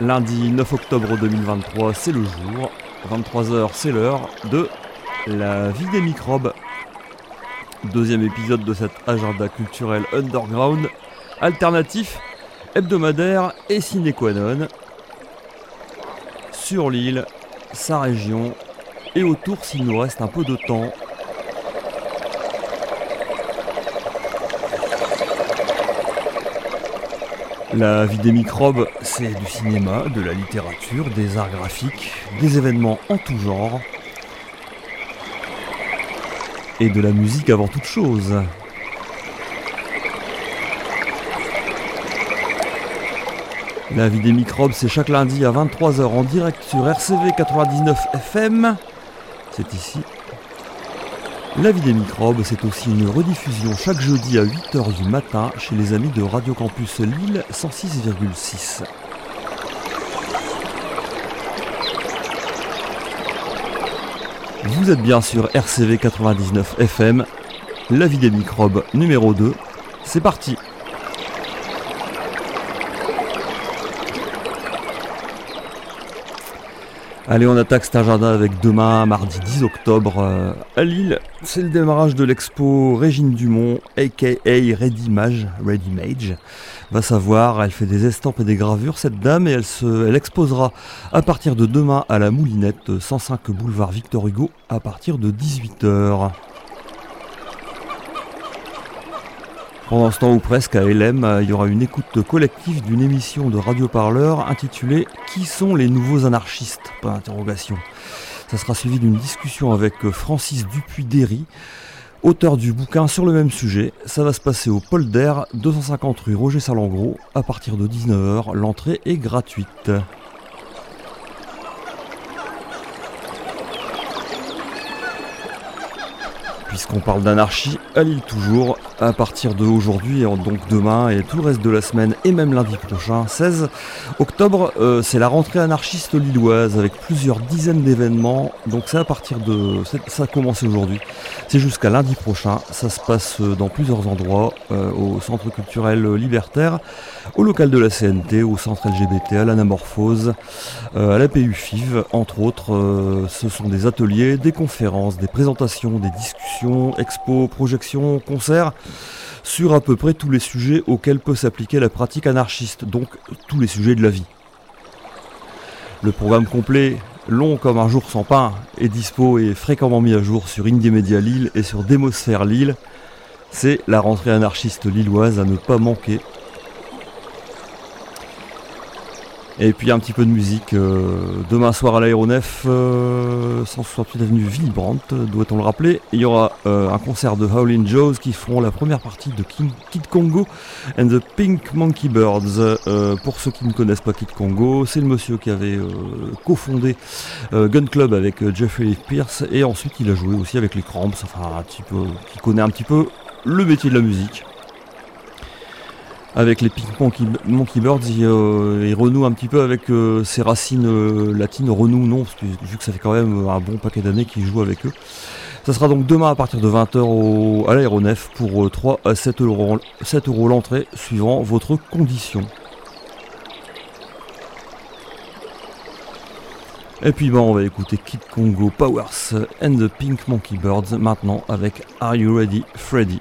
Lundi 9 octobre 2023, c'est le jour. 23h, c'est l'heure de la vie des microbes. Deuxième épisode de cet agenda culturel underground, alternatif, hebdomadaire et sine qua non. Sur l'île, sa région et autour s'il nous reste un peu de temps La vie des microbes, c'est du cinéma, de la littérature, des arts graphiques, des événements en tout genre. Et de la musique avant toute chose. La vie des microbes, c'est chaque lundi à 23h en direct sur RCV 99 FM. C'est ici la vie des microbes, c'est aussi une rediffusion chaque jeudi à 8h du matin chez les amis de Radio Campus Lille 106,6. Vous êtes bien sur RCV 99 FM, La vie des microbes numéro 2. C'est parti Allez, on attaque cet agenda avec demain, mardi 10 octobre, euh, à Lille. C'est le démarrage de l'expo Régine Dumont, aka Ready Mage, Mage. Va savoir, elle fait des estampes et des gravures, cette dame, et elle, se, elle exposera à partir de demain à la Moulinette, 105 boulevard Victor Hugo, à partir de 18h. Pendant ce temps ou presque à LM, il y aura une écoute collective d'une émission de radio parleur intitulée Qui sont les nouveaux anarchistes? Ça sera suivi d'une discussion avec Francis Dupuis-Derry, auteur du bouquin sur le même sujet. Ça va se passer au Polder, 250 rue Roger Salengro, à partir de 19h. L'entrée est gratuite. Puisqu'on parle d'anarchie à Lille toujours, à partir de aujourd'hui, donc demain et tout le reste de la semaine et même lundi prochain, 16 octobre, euh, c'est la rentrée anarchiste lilloise avec plusieurs dizaines d'événements. Donc c'est à partir de... ça a commencé aujourd'hui, c'est jusqu'à lundi prochain, ça se passe dans plusieurs endroits, euh, au centre culturel libertaire, au local de la CNT, au centre LGBT, à l'anamorphose, euh, à la PUFIV, entre autres. ce sont des ateliers, des conférences, des présentations, des discussions expos, projections, concerts, sur à peu près tous les sujets auxquels peut s'appliquer la pratique anarchiste, donc tous les sujets de la vie. Le programme complet, long comme un jour sans pain, est dispo et fréquemment mis à jour sur Indie Media Lille et sur Démosphère Lille. C'est la rentrée anarchiste lilloise à ne pas manquer Et puis un petit peu de musique euh, demain soir à l'aéronef, 168 euh, avenue Villebrandt, doit-on le rappeler. Il y aura euh, un concert de Howlin' Joes qui feront la première partie de Kid Congo and the Pink Monkey Birds. pour ceux qui ne connaissent pas Kid Congo, c'est le monsieur qui avait cofondé Gun Club avec Jeffrey Pierce et ensuite il a joué aussi avec les Cramps, enfin un petit peu, qui connaît un petit peu le métier de la musique avec les Pink Monkey, Birds, euh, il, renoue un petit peu avec euh, ses racines euh, latines. Renoue non, vu que ça fait quand même un bon paquet d'années qu'il joue avec eux. Ça sera donc demain à partir de 20h à l'aéronef pour 3 à 7 euros, 7 euros l'entrée, suivant votre condition. Et puis bon, on va écouter Kid Congo Powers and the Pink Monkey Birds maintenant avec Are You Ready Freddy?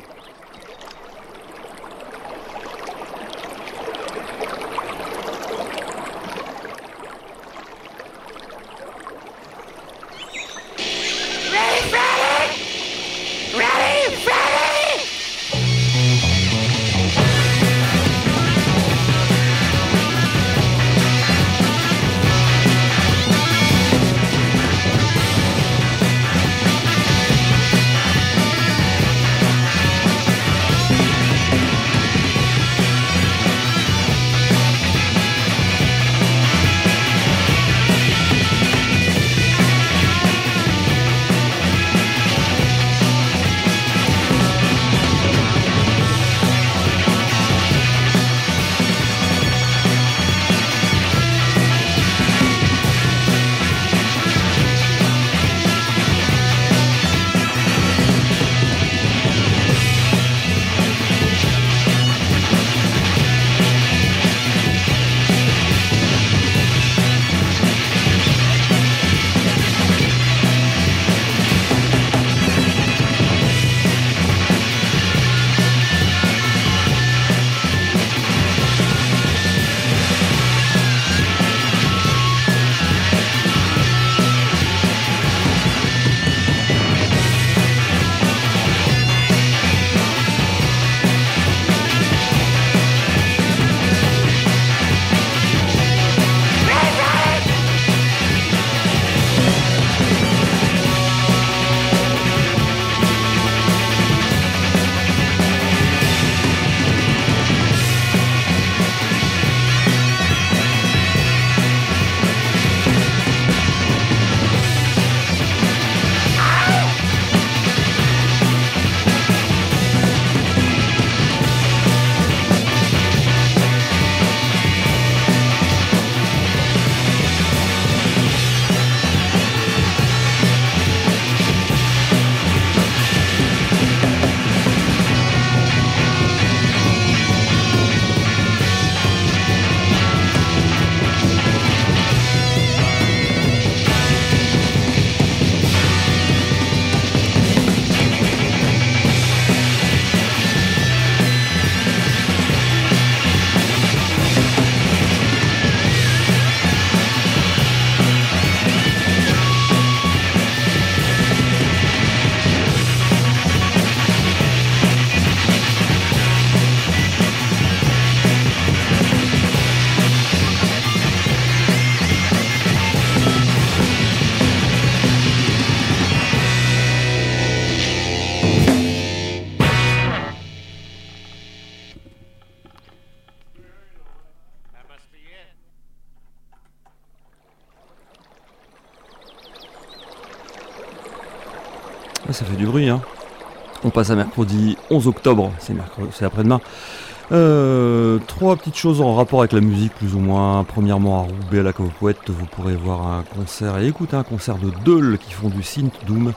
Mercredi 11 octobre, c'est après-demain. Euh, trois petites choses en rapport avec la musique, plus ou moins. Premièrement, à Roubaix, à la Poète, vous pourrez voir un concert et écouter un concert de Deul qui font du synth doom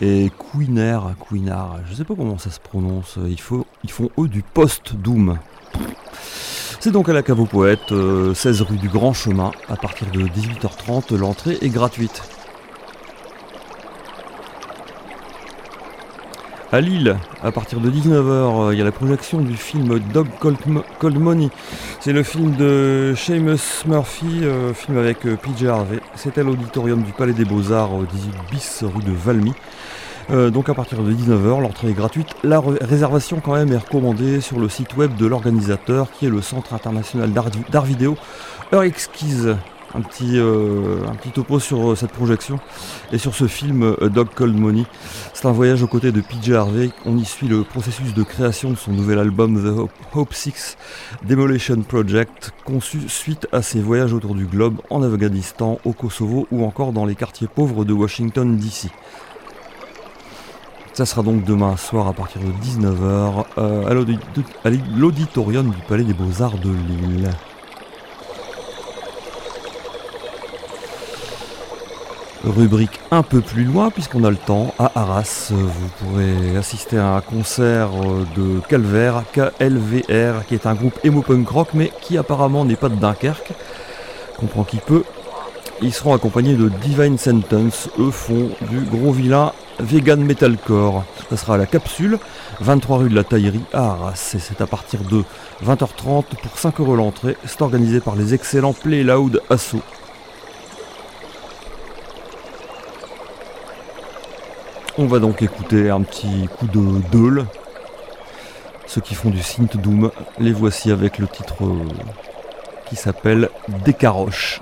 et Queener, Queenar, je sais pas comment ça se prononce. Ils, font, eux du post-doom. C'est donc à la Cave Poète, 16 euh, rue du Grand Chemin. À partir de 18h30, l'entrée est gratuite. À Lille, à partir de 19h, euh, il y a la projection du film Dog Cold, Money. C'est le film de Seamus Murphy, euh, film avec euh, PJ Harvey. C'est à l'auditorium du Palais des Beaux-Arts, 18 bis rue de Valmy. donc à partir de 19h, l'entrée est gratuite. La réservation quand même est recommandée sur le site web de l'organisateur qui est le Centre international d'art vidéo Heure Exquise un petit, euh, un petit topo sur euh, cette projection et sur ce film euh, Dog Cold Money. C'est un voyage aux côtés de PJ Harvey. On y suit le processus de création de son nouvel album The Hope, Six Demolition Project, conçu suite à ses voyages autour du globe en Afghanistan, au Kosovo ou encore dans les quartiers pauvres de Washington DC. Ça sera donc demain soir à partir de 19h à l'auditorium du Palais des Beaux-Arts de Lille. Rubrique un peu plus loin puisqu'on a le temps. À Arras, vous pourrez assister à un concert de Calvaire, KLVR, qui est un groupe emo punk rock mais qui apparemment n'est pas de Dunkerque. Comprend qui peut. Ils seront accompagnés de Divine Sentence. Eux font du gros vilain vegan metalcore. Ça sera à la capsule, 23 rue de la Taillerie à Arras. Et c'est à partir de 20h30 pour 5 euros l'entrée. C'est organisé par les excellents Play Loud Assaut. On va donc écouter un petit coup de Deul. Ceux qui font du synth doom, les voici avec le titre euh, qui s'appelle Décaroche.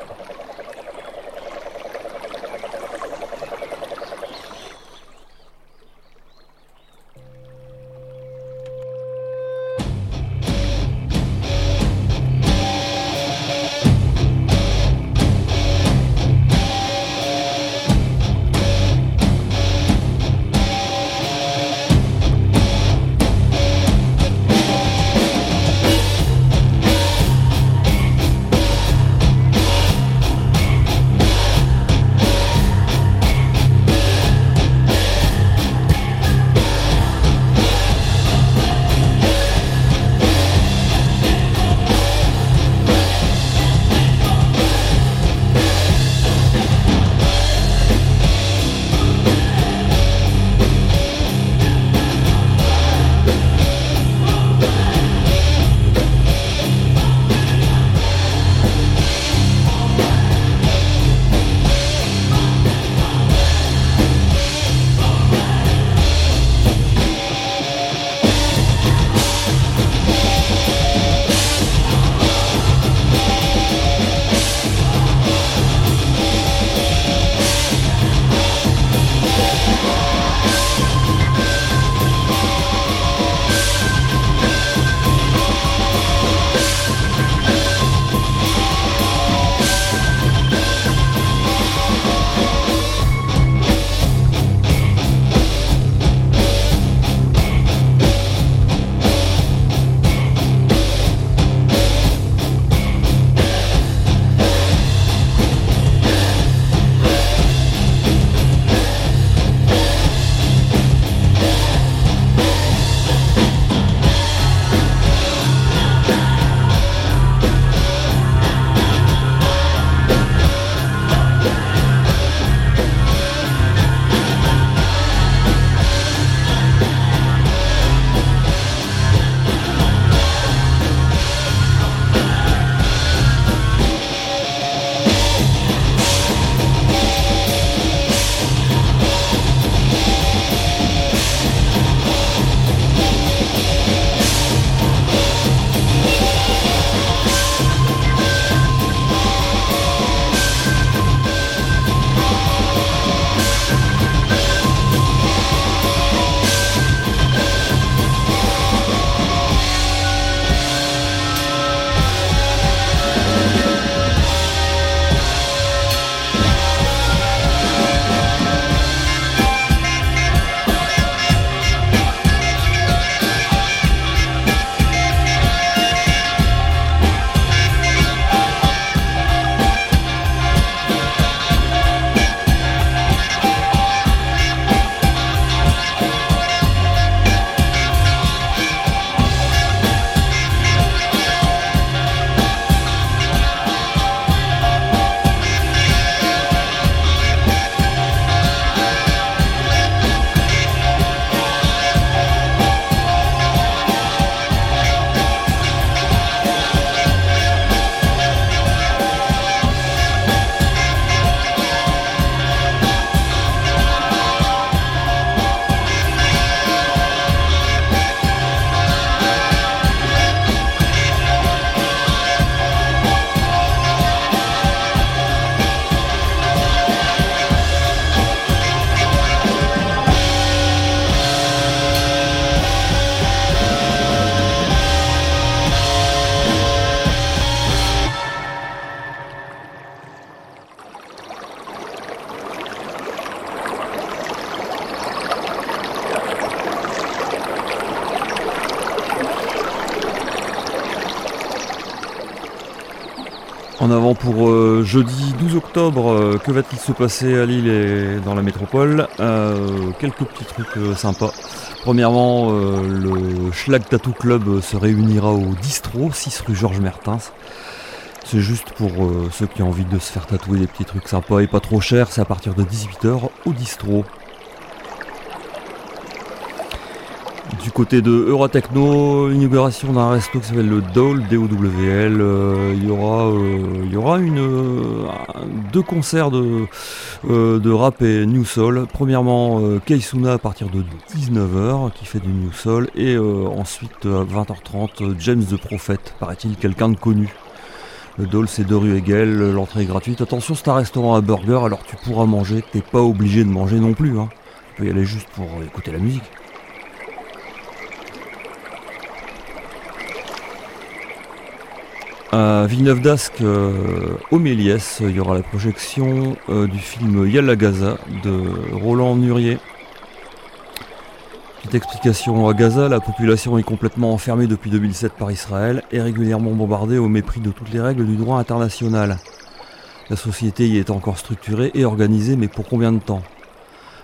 Pour euh, jeudi 12 octobre, euh, que va-t-il se passer à Lille et dans la métropole? Euh, Quelques petits trucs sympas. Premièrement, le Schlag Tattoo Club se réunira au Distro, 6 rue Georges Mertens. C'est juste pour ceux qui ont envie de se faire tatouer des petits trucs sympas et pas trop chers, c'est à partir de 18h au Distro. Du côté de Eurotechno, inauguration d'un resto qui s'appelle le DOL, D-O-W-L. Euh, il y aura, euh, y aura une, euh, deux concerts de, de rap et New Soul. Premièrement, Keisuna à partir de 19h qui fait du New Soul. Et ensuite, à 20h30, James the Prophet, paraît-il quelqu'un de connu. Le Dole, c'est deux rue Hegel, l'entrée est gratuite. Attention, c'est un restaurant à burger, alors tu pourras manger, t'es pas obligé de manger non plus. Hein. Tu peux y aller juste pour écouter la musique. À Villeneuve d'Ascq, euh, au Méliès, il y aura la projection euh, du film Yalla Gaza de Roland Nurier. Petite explication à Gaza, la population est complètement enfermée depuis 2007 par Israël et régulièrement bombardée au mépris de toutes les règles du droit international. La société y est encore structurée et organisée, mais pour combien de temps?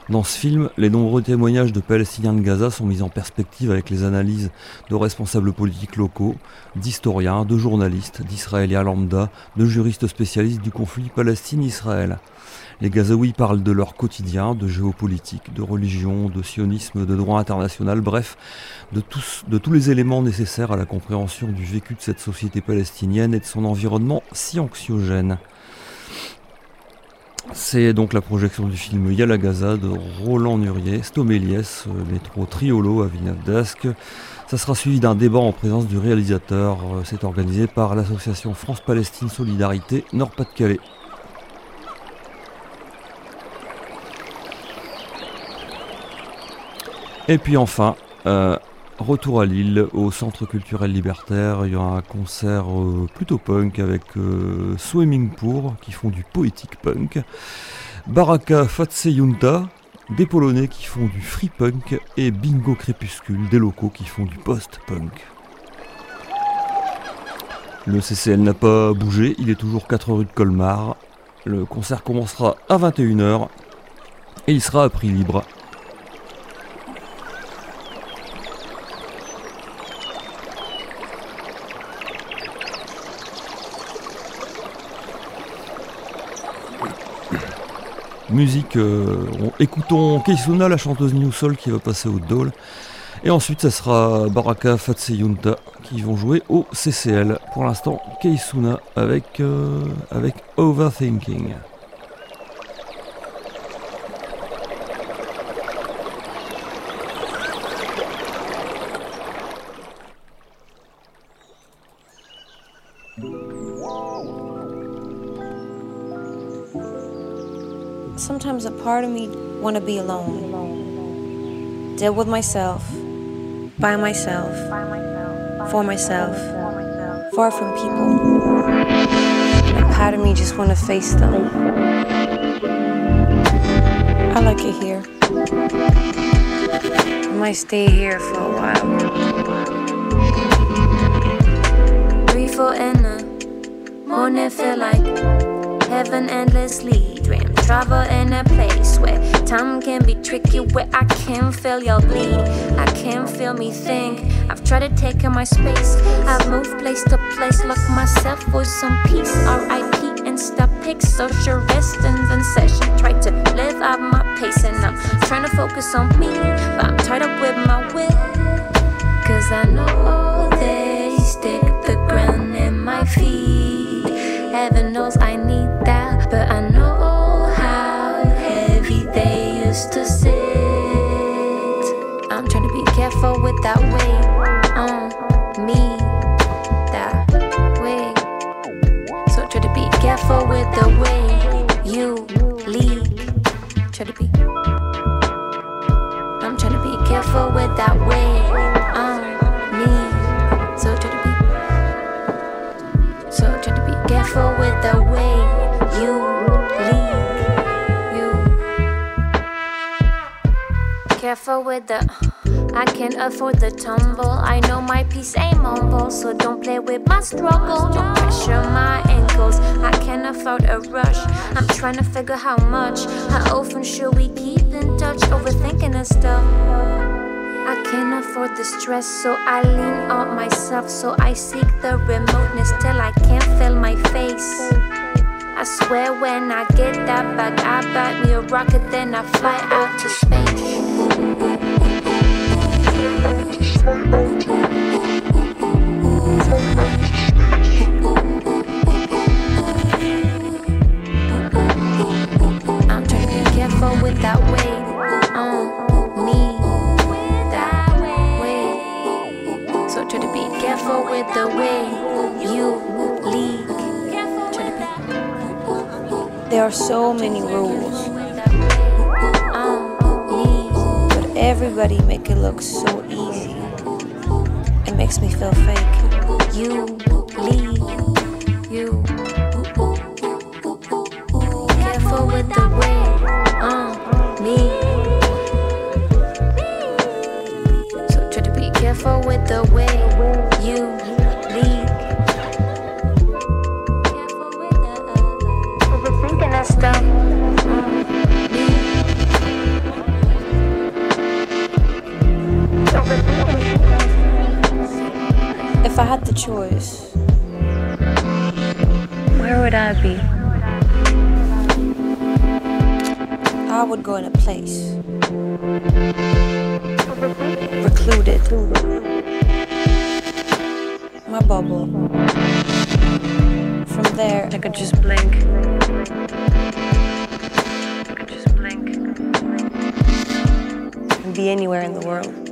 Dans ce film, les nombreux témoignages de Palestiniens de Gaza sont mis en perspective avec les analyses de responsables politiques locaux, d'historiens, de journalistes, d'Israéliens lambda, de juristes spécialistes du conflit Palestine-Israël. Les Gazaouis parlent de leur quotidien, de géopolitique, de religion, de sionisme, de droit international, bref, de tous, de tous les éléments nécessaires à la compréhension du vécu de cette société palestinienne et de son environnement si anxiogène. C'est donc la projection du film Yala Gaza de Roland Nurier, Stoméliès, euh, métro Triolo à Villeneuve d'Ascq. Ça sera suivi d'un débat en présence du réalisateur. Euh, c'est organisé par l'association France-Palestine Solidarité Nord-Pas-de-Calais. Et puis enfin, euh, Retour à Lille, au Centre culturel libertaire, il y aura un concert euh, plutôt punk avec euh, Swimming Pour qui font du poétique punk, Baraka Fatseyunta, des Polonais qui font du free punk et Bingo Crépuscule, des locaux qui font du post-punk. Le CCL n'a pas bougé, il est toujours 4 rue de Colmar. Le concert commencera à 21h et il sera à prix libre. Musique. Euh, écoutons Keisuna, la chanteuse New Soul qui va passer au Dole. Et ensuite, ça sera Baraka Fatseyunta qui vont jouer au CCL. Pour l'instant, Keisuna avec, euh, avec Overthinking. Sometimes a part of me want to be alone. Deal with myself, by myself, for myself, far from people. A part of me just want to face them. I like it here. I might stay here for a while. Grateful in the morning feel like heaven endlessly travel in a place where time can be tricky, where I can feel your bleed. I can feel me think. I've tried to take in my space. I've moved place to place, locked myself for some peace. R.I.P. and stop pics, social restings and session. Try to live out my pace, and I'm trying to focus on me. But I'm tied up with my will. Cause I know they stick the ground in my feet. Heaven knows I need to sit. I'm trying to be careful with that weight on me, that way. So try to be careful with the way you lead. Try to be. I'm trying to be careful with that way on me. So try to be. So try to be careful with the way you. Careful with the. I can't afford the tumble. I know my peace ain't mobile, so don't play with my struggle. Don't pressure my ankles. I can't afford a rush. I'm trying to figure how much. How often should we keep in touch? Overthinking and stuff. I can't afford the stress, so I lean on myself. So I seek the remoteness till I can't feel my face. I swear when I get that bag, I buy me a rocket, then I fly out to space. There are so many rules. But everybody make it look so makes me feel fake. You lead. You. Careful with the I would go in a place recluded. My bubble. From there, I could just blink. I could just blink. And be anywhere in the world.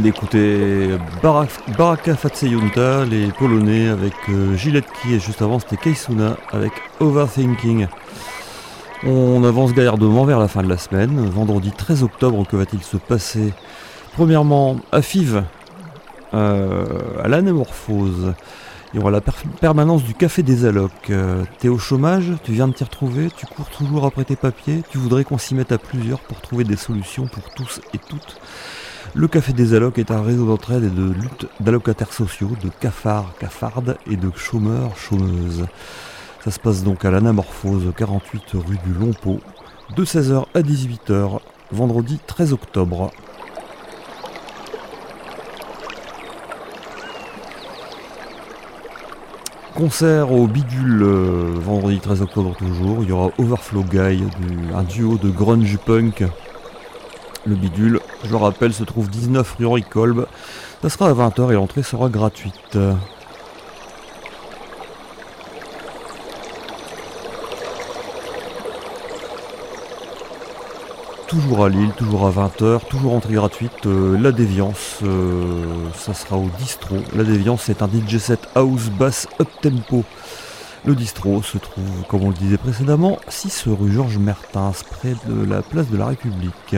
D'écouter Baraka Fatseyunta, les Polonais avec euh, Gillette qui et juste avant c'était Keisuna avec Overthinking. On avance gaillardement vers la fin de la semaine. Vendredi 13 octobre, que va-t-il se passer? Premièrement, à FIV, euh, à l'anémorphose. Il y aura la permanence du café des allocs. Euh, t'es au chômage, tu viens de t'y retrouver, tu cours toujours après tes papiers, tu voudrais qu'on s'y mette à plusieurs pour trouver des solutions pour tous et toutes. Le Café des Allocs est un réseau d'entraide et de lutte d'allocataires sociaux, de cafards, cafardes et de chômeurs, chômeuses. Ça se passe donc à l'Anamorphose, 48 rue du Lompeau, de 16h à 18h, vendredi 13 octobre. Concert au Bidule, euh, vendredi 13 octobre toujours. Il y aura Overflow Guy, un duo de grunge punk le bidule, je le rappelle, se trouve 19 rue Kolb. Ça sera à 20h et l'entrée sera gratuite. toujours à Lille, toujours à 20h, toujours entrée gratuite. Euh, la Déviance, euh, ça sera au distro. La Déviance, c'est un DJ set house bass up tempo. Le distro se trouve, comme on le disait précédemment, 6 rue Georges Mertens, près de la place de la République.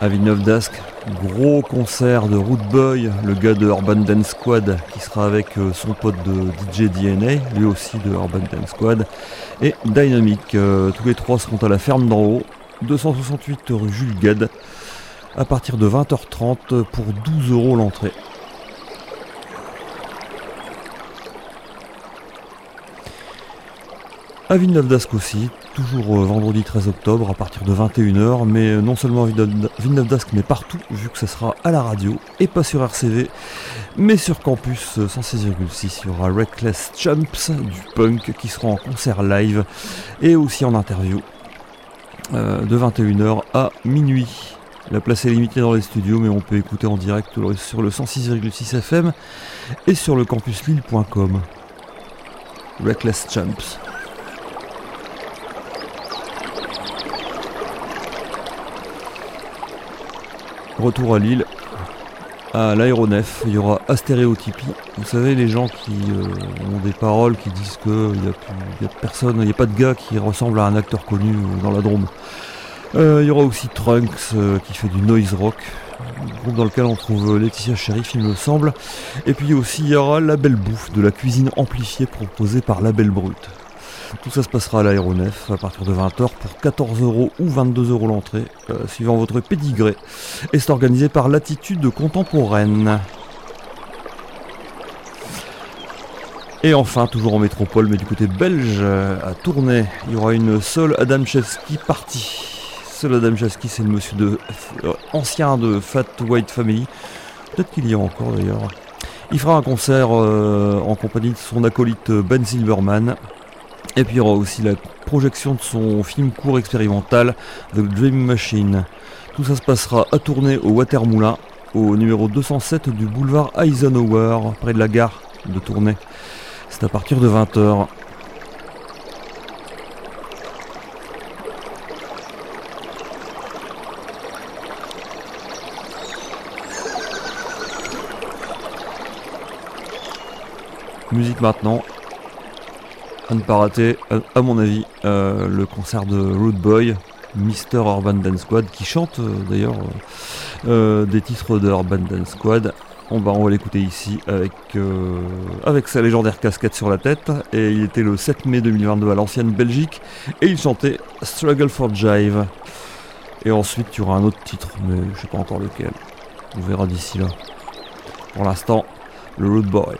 À Villeneuve d'Ascq. Gros concert de Root Boy, le gars de Urban Dance Squad, qui sera avec euh, son pote de DJ DNA, lui aussi de Urban Dance Squad, et Dynamic. Euh, tous les trois seront à la ferme d'en haut, 268 rue Jules Gade, à partir de 20h30 pour 12 euros l'entrée. À Villeneuve d'Ascq aussi, toujours euh, vendredi 13 octobre à partir de 21h, mais euh, non seulement à Villeneuve d'Ascq, mais partout, vu que ce sera à la radio et pas sur RCV, mais sur campus 106,6. Euh, il y aura Reckless Chumps du punk qui sera en concert live et aussi en interview de 21h à minuit. La place est limitée dans les studios, mais on peut écouter en direct sur le 106,6 FM et sur le campuslille.com. Reckless Chumps. Retour à Lille, à l'aéronef, il y aura Astéréotypie. Vous savez, les gens qui euh, ont des paroles qui disent qu'il n'y a, personne, il n'y a pas de gars qui ressemble à un acteur connu euh, dans la Drôme. Euh, il y aura aussi Trunks qui fait du noise rock, groupe dans lequel on trouve Laetitia Sheriff, il me semble. Et puis aussi, il y aura La Belle Bouffe, de la cuisine amplifiée proposée par La Belle Brute. Tout ça se passera à l'aéronef à partir de 20h pour 14 euros ou 22 euros l'entrée, euh, suivant votre pédigré. Et c'est organisé par Latitude Contemporaine. Et enfin, toujours en métropole, mais du côté belge, à Tournai, il y aura une seule Adamchevski partie. Seul Adamchevski, c'est le monsieur de, euh, ancien de Fat White Family. Peut-être qu'il y a encore d'ailleurs. Il fera un concert euh, en compagnie de son acolyte Ben Silverman. Et puis il y aura aussi la projection de son film court expérimental The Dream Machine. Tout ça se passera à tourner au Watermoulin, au numéro 207 du boulevard Eisenhower, près de la gare de Tournai. C'est à partir de 20h. Musique maintenant, à ne pas rater, à, mon avis, euh, le concert de Root Boy, Mr. Urban Dance Squad, qui chante euh, d'ailleurs euh, des titres de Urban Dance Squad. On va, on va l'écouter ici avec, avec sa légendaire casquette sur la tête. Et il était le 7 mai 2022 à l'ancienne Belgique. Et il chantait Struggle for Jive. Et ensuite, il y aura un autre titre, mais je sais pas encore lequel. On verra d'ici là. Pour l'instant, le Root Boy.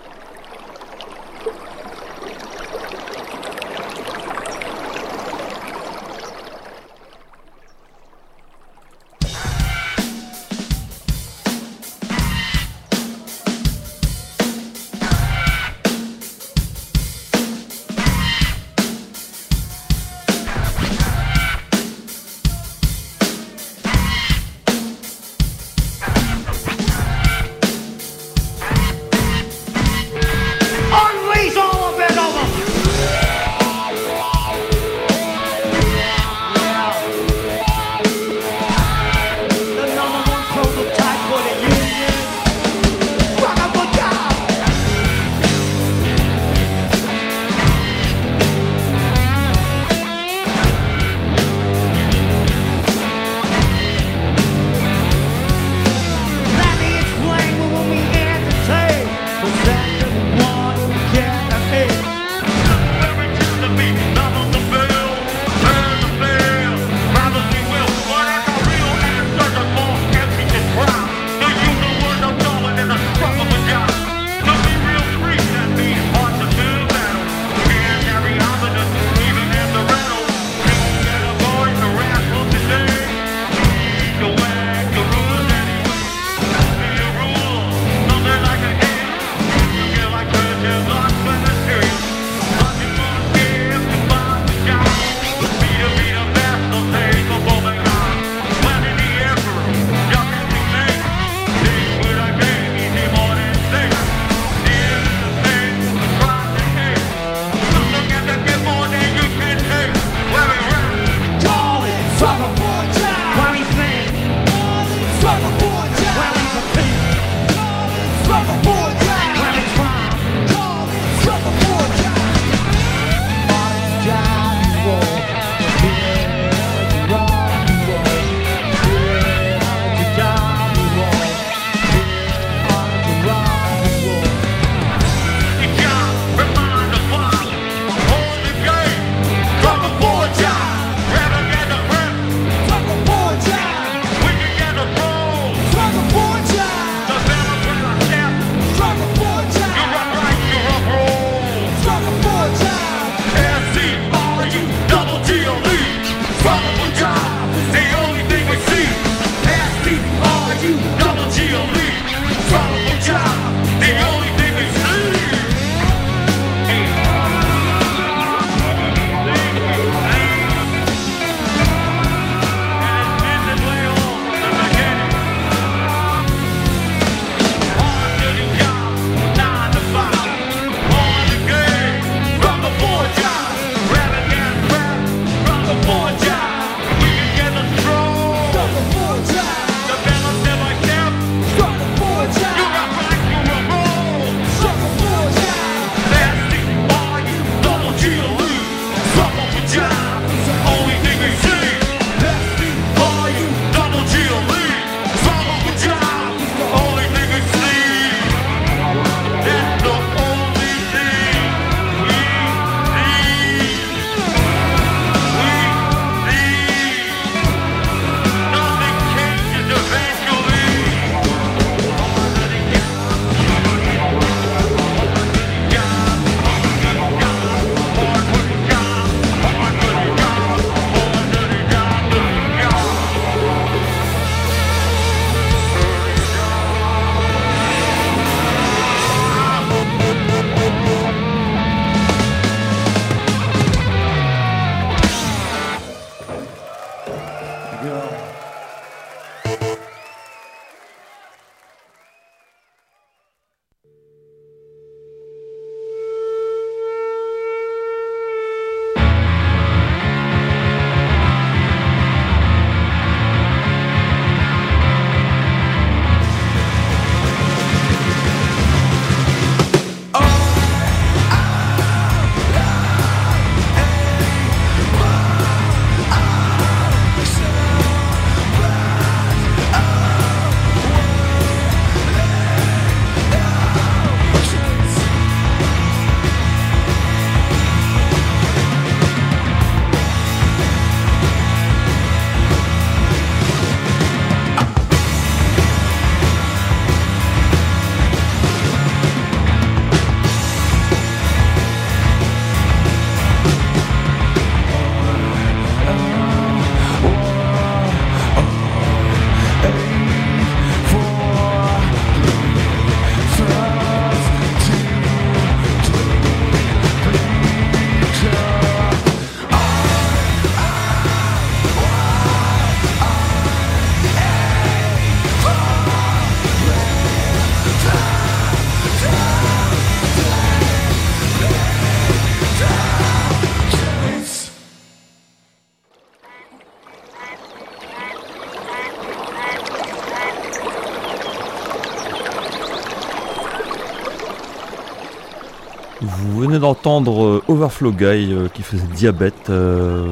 D'entendre euh, Overflow Guy euh, qui faisait diabète. Euh,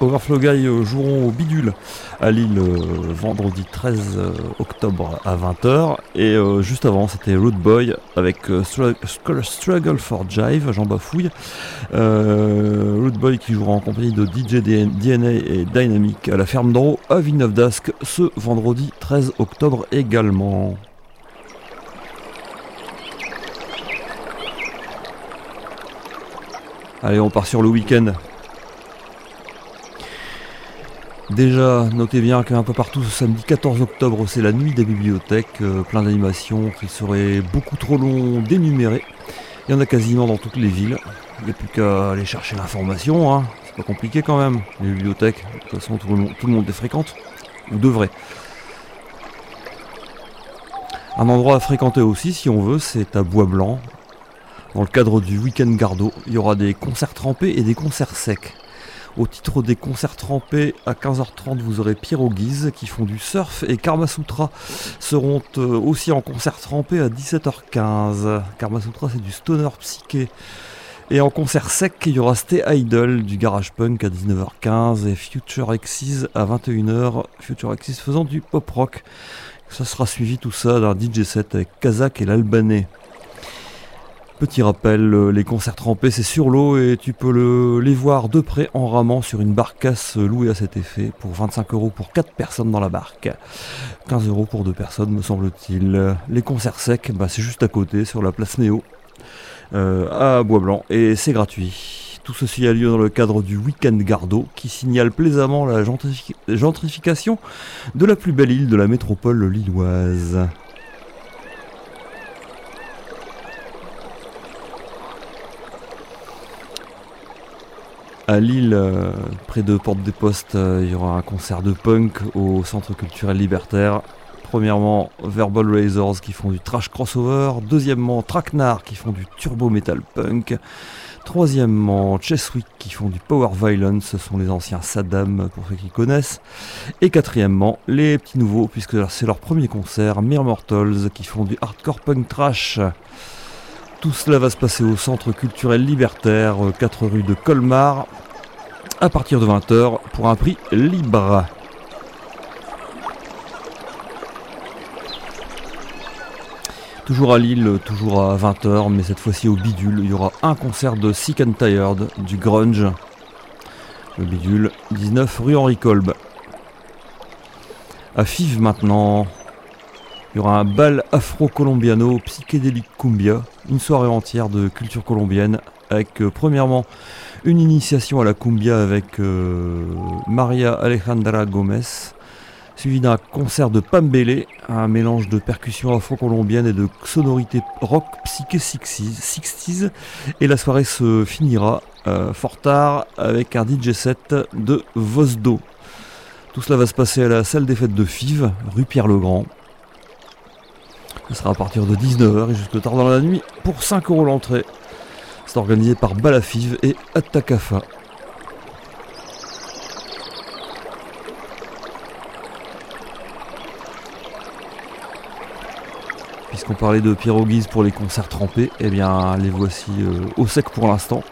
Overflow Guy joueront au Bidule à Lille vendredi 13 octobre à 20h. Et juste avant, c'était Root Boy avec Struggle for Jive, Jean Bafouille. Root Boy qui jouera en compagnie de DJ DNA et Dynamic à la ferme d'Oro à Villeneuve-d'Ascq ce vendredi 13 octobre également. Allez, on part sur le week-end. Déjà, notez bien qu'un peu partout ce samedi 14 octobre, c'est la nuit des bibliothèques, euh, plein d'animations qui seraient beaucoup trop longs d'énumérer. Il y en a quasiment dans toutes les villes. Il n'y a plus qu'à aller chercher l'information, hein. c'est pas compliqué quand même. Les bibliothèques, de toute façon tout le, monde, tout le monde les fréquente, ou devrait. Un endroit à fréquenter aussi si on veut, c'est à Bois Blanc, dans le cadre du week-end Gardo, il y aura des concerts trempés et des concerts secs. Au titre des concerts trempés, à 15h30, vous aurez Pierogiz qui font du surf et Karma Sutra seront euh, aussi en concert trempé à 17h15. Karma Sutra, c'est du stoner psyché. Et en concert sec, il y aura Stay Idol du garage punk à 19h15 et Future Exis à 21h. Future Exis faisant du pop rock. Ça sera suivi tout ça d'un DJ set avec Kazakh et l'Albanais. Petit rappel, euh, les concerts trempés c'est sur l'eau et tu peux les voir de près en ramant sur une barcasse louée à cet effet pour 25 euros pour 4 personnes dans la barque. 15 euros pour 2 personnes me semble-t-il. Les concerts secs, bah, c'est juste à côté sur la place Néo euh, à Bois-Blanc et c'est gratuit. Tout ceci a lieu dans le cadre du Week-end Gardo qui signale plaisamment la gentrification de la plus belle île de la métropole lilloise. À Lille, euh, près de Porte des Postes, euh, il y aura un concert de punk au Centre culturel libertaire. Premièrement, Verbal Razors qui font du trash crossover. Deuxièmement, Tracknar qui font du turbo metal punk. Troisièmement, Cheswick qui font du power violence, ce sont les anciens Saddam pour ceux qui connaissent. Et quatrièmement, les petits nouveaux, puisque c'est leur premier concert, Mere Mortals qui font du hardcore punk trash. Tout cela va se passer au Centre culturel libertaire, 4 euh, rue de Colmar, à partir de 20h, pour un prix libre. Toujours à Lille, toujours à 20h, mais cette fois-ci au Bidule, il y aura un concert de Sick and Tired, du grunge. Le Bidule, 19 rue Henri Kolb. À Fives maintenant, il y aura un bal afro-colombiano psychédélique cumbia, une soirée entière de culture colombienne avec euh, premièrement une initiation à la cumbia avec euh, Maria Alejandra Gomez, suivi d'un concert de Pambele, un mélange de percussions afro-colombiennes et de sonorités rock psyché 60s. Et la soirée se finira euh, fort tard avec un DJ set de Vosdo. Tout cela va se passer à la salle des fêtes de Fives, rue Pierre-le-Grand. Ce sera à partir de 19h et jusque tard dans la nuit pour 5 euros l'entrée. C'est organisé par Balafive et Attakafa. Puisqu'on parlait de Pierogies pour les concerts trempés, eh bien les voici euh, au sec pour l'instant.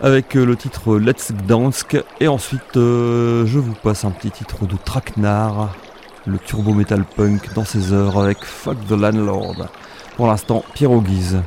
Avec euh, le titre Let's Dance et ensuite euh, je vous passe un petit titre de Tracknar le turbo metal punk dans ses heures avec Fuck the Landlord. Pour l'instant, Pierre Guise.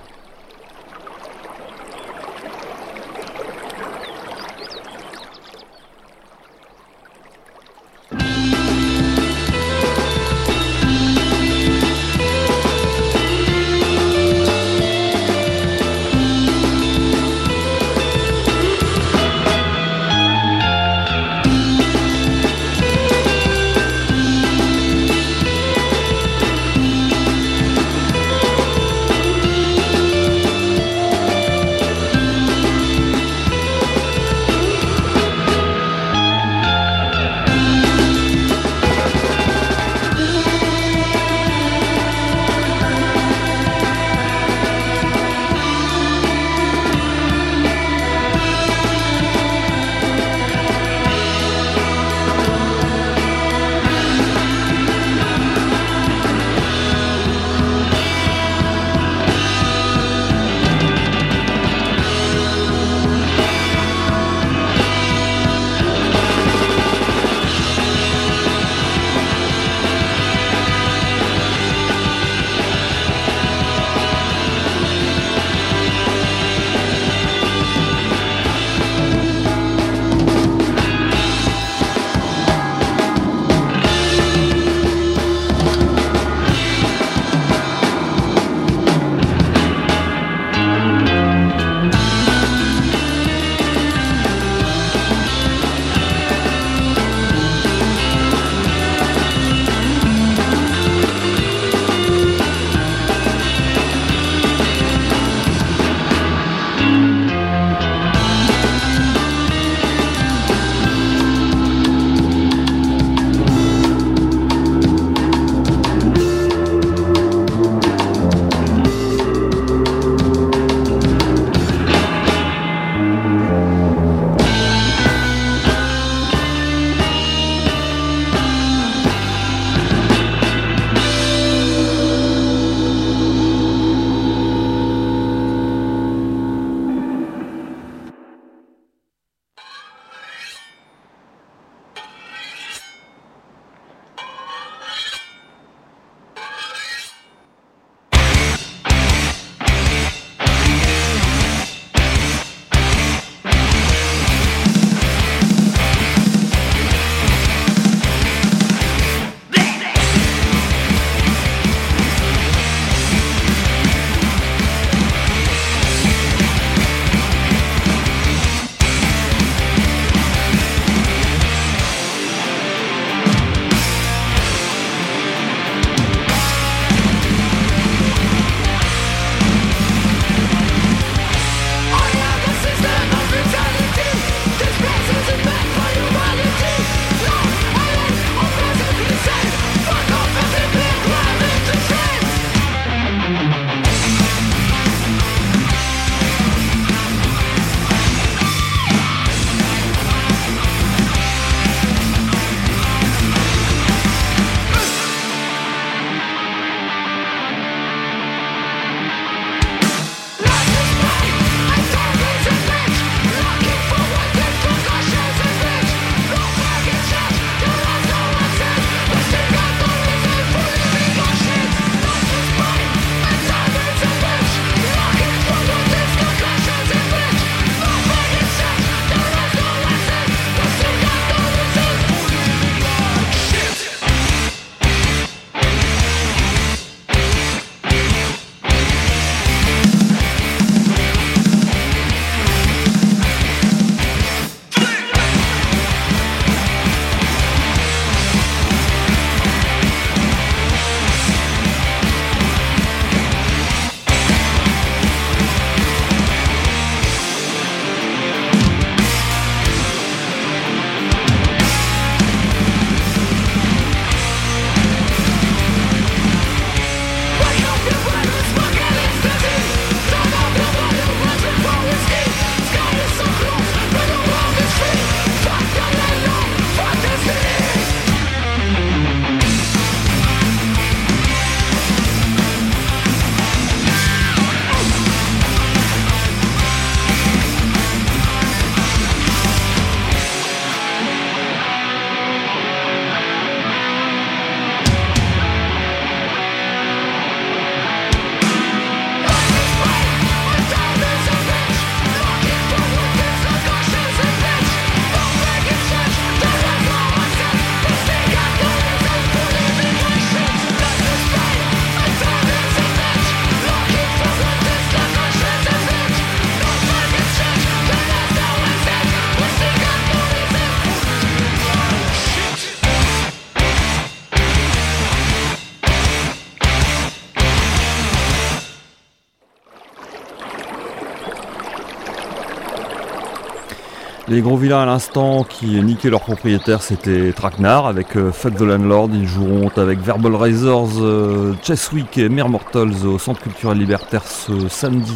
Les gros vilains à l'instant qui niquaient leur propriétaire, c'était Traquenard avec euh, Fuck the Landlord. Ils joueront avec Verbal Razors, euh, Cheswick et Mere Mortals au Centre culturel libertaire ce samedi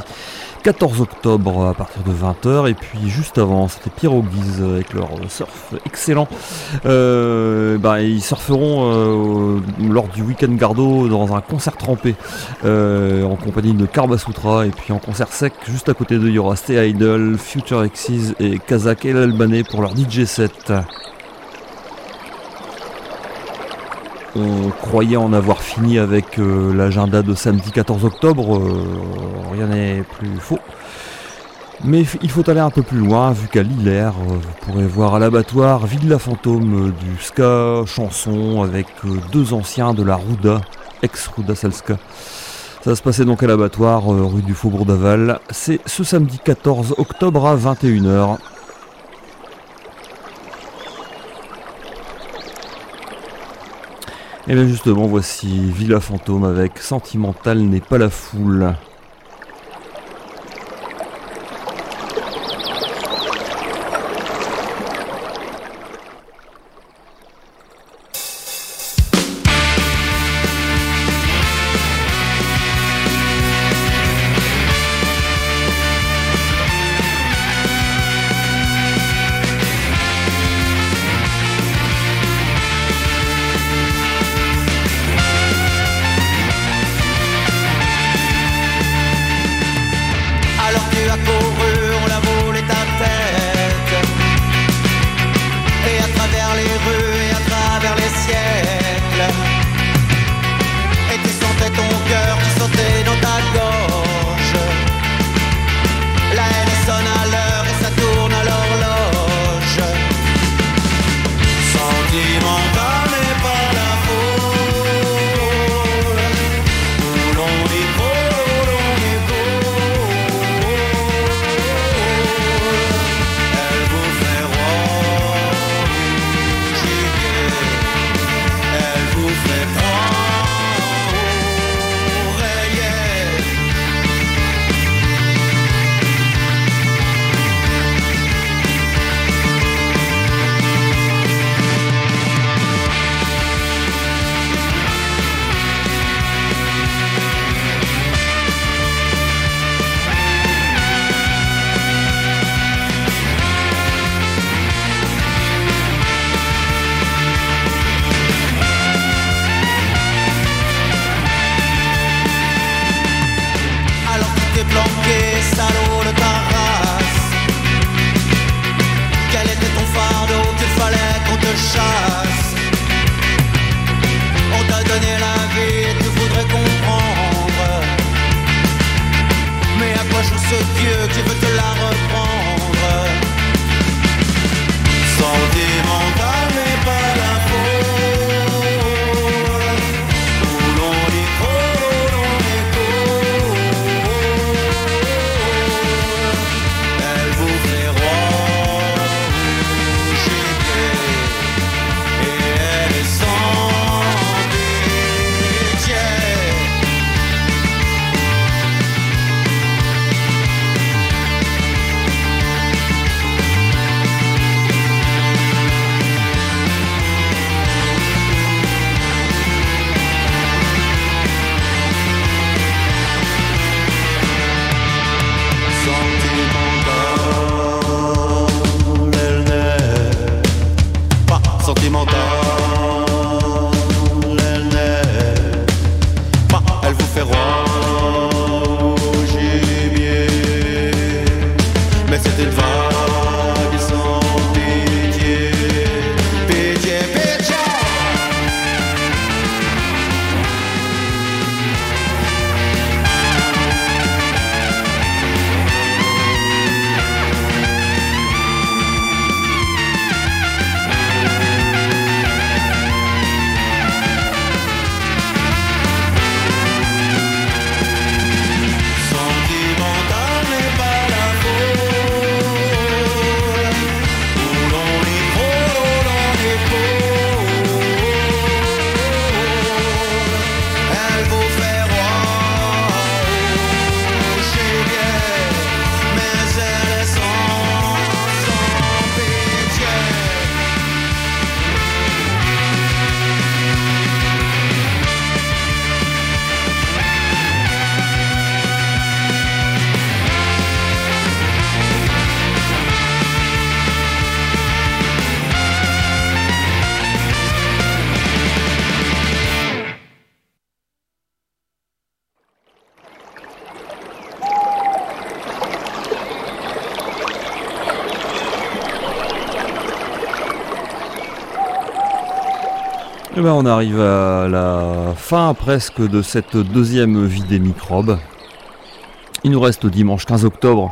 14 octobre à partir de 20h. Et puis juste avant, c'était Pierroguise avec leur surf excellent. Euh, bah, ils surferont euh, lors du week-end Gardo dans un concert trempé euh, en compagnie de Karbasutra. Et puis en concert sec, juste à côté d'eux, il y aura Stay Idol, Future Exes et Kazak et l'Albanais pour leur DJ set. On croyait en avoir fini avec euh, l'agenda de samedi 14 octobre, euh, rien n'est plus faux. Mais il faut aller un peu plus loin, vu qu'à Lillers, euh, vous pourrez voir à l'abattoir Villa Fantôme du ska chanson avec deux anciens de la Rouda, ex-Rouda Salska. Ça se passer donc à l'abattoir, rue du Faubourg d'Aval. C'est ce samedi 14 octobre à 21h. Et bien justement, voici Villa Fantôme avec Sentimental n'est pas la foule. ce Dieu qui veut te la reprendre. Eh ben, on arrive à la fin presque de cette deuxième vie des microbes. Il nous reste dimanche 15 octobre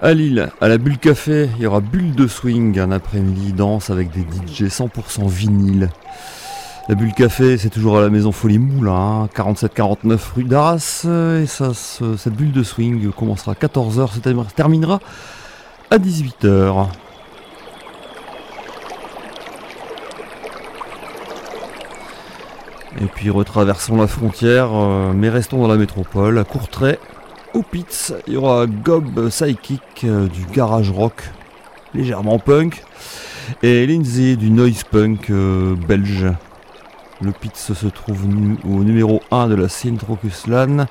à Lille, à la Bulle Café, il y aura Bulle de Swing, un après-midi danse avec des DJ 100% vinyle. La Bulle Café, c'est toujours à la maison Folie Moulin, 47-49 rue d'Arras. Et cette bulle de swing commencera à 14h, se terminera à 18h. Et puis retraversons la frontière, euh, mais restons dans la métropole, à Courtrai, au Pitts, il y aura Gob Psychic euh, du garage rock, légèrement punk, et Lindsay du noise punk euh, belge. Le Pitts se trouve au numéro 1 de la scène Trocuslan.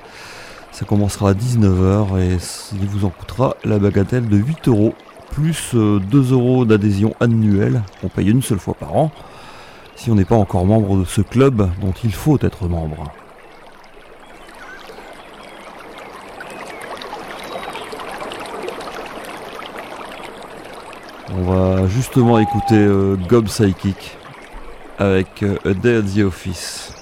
Ça commencera à 19h et il vous en coûtera la bagatelle de 8 euros plus 2 euros d'adhésion annuelle. On paye une seule fois par an si on n'est pas encore membre de ce club dont il faut être membre. On va justement écouter euh, Gob Psychic avec euh, A Day the Office.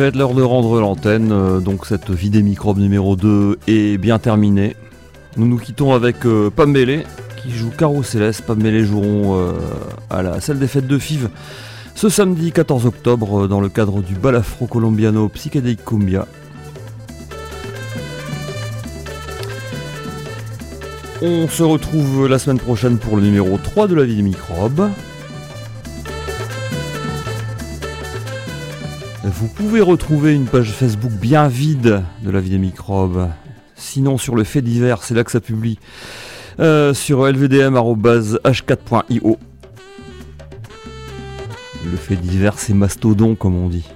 Va être l'heure de rendre l'antenne, euh, donc cette vie des microbes numéro 2 est bien terminée. Nous nous quittons avec euh, qui joue Caro Céleste. Pambélé joueront euh, à la salle des fêtes de Fives ce samedi 14 octobre dans le cadre du bal afro-colombiano Psychedelic Cumbia. On se retrouve la semaine prochaine pour le numéro 3 de la vie des microbes. Vous pouvez retrouver une page Facebook bien vide de la vie des microbes. Sinon, sur le fait divers, c'est là que ça publie. Euh, sur lvdm.h4.io. Le fait divers, c'est mastodon, comme on dit.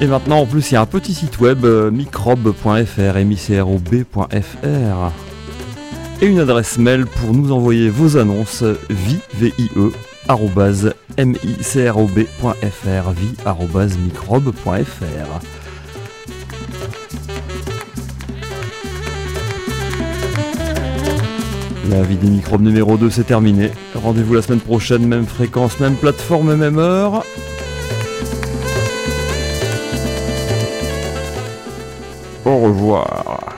Et maintenant, en plus, il y a un petit site web, euh, microbe.fr, microb.fr. Et une adresse mail pour nous envoyer vos annonces, vie, V-I-E, microbe.fr. La vie des microbes numéro 2 c'est terminé. Rendez-vous la semaine prochaine, même fréquence, même plateforme, même heure. Au revoir.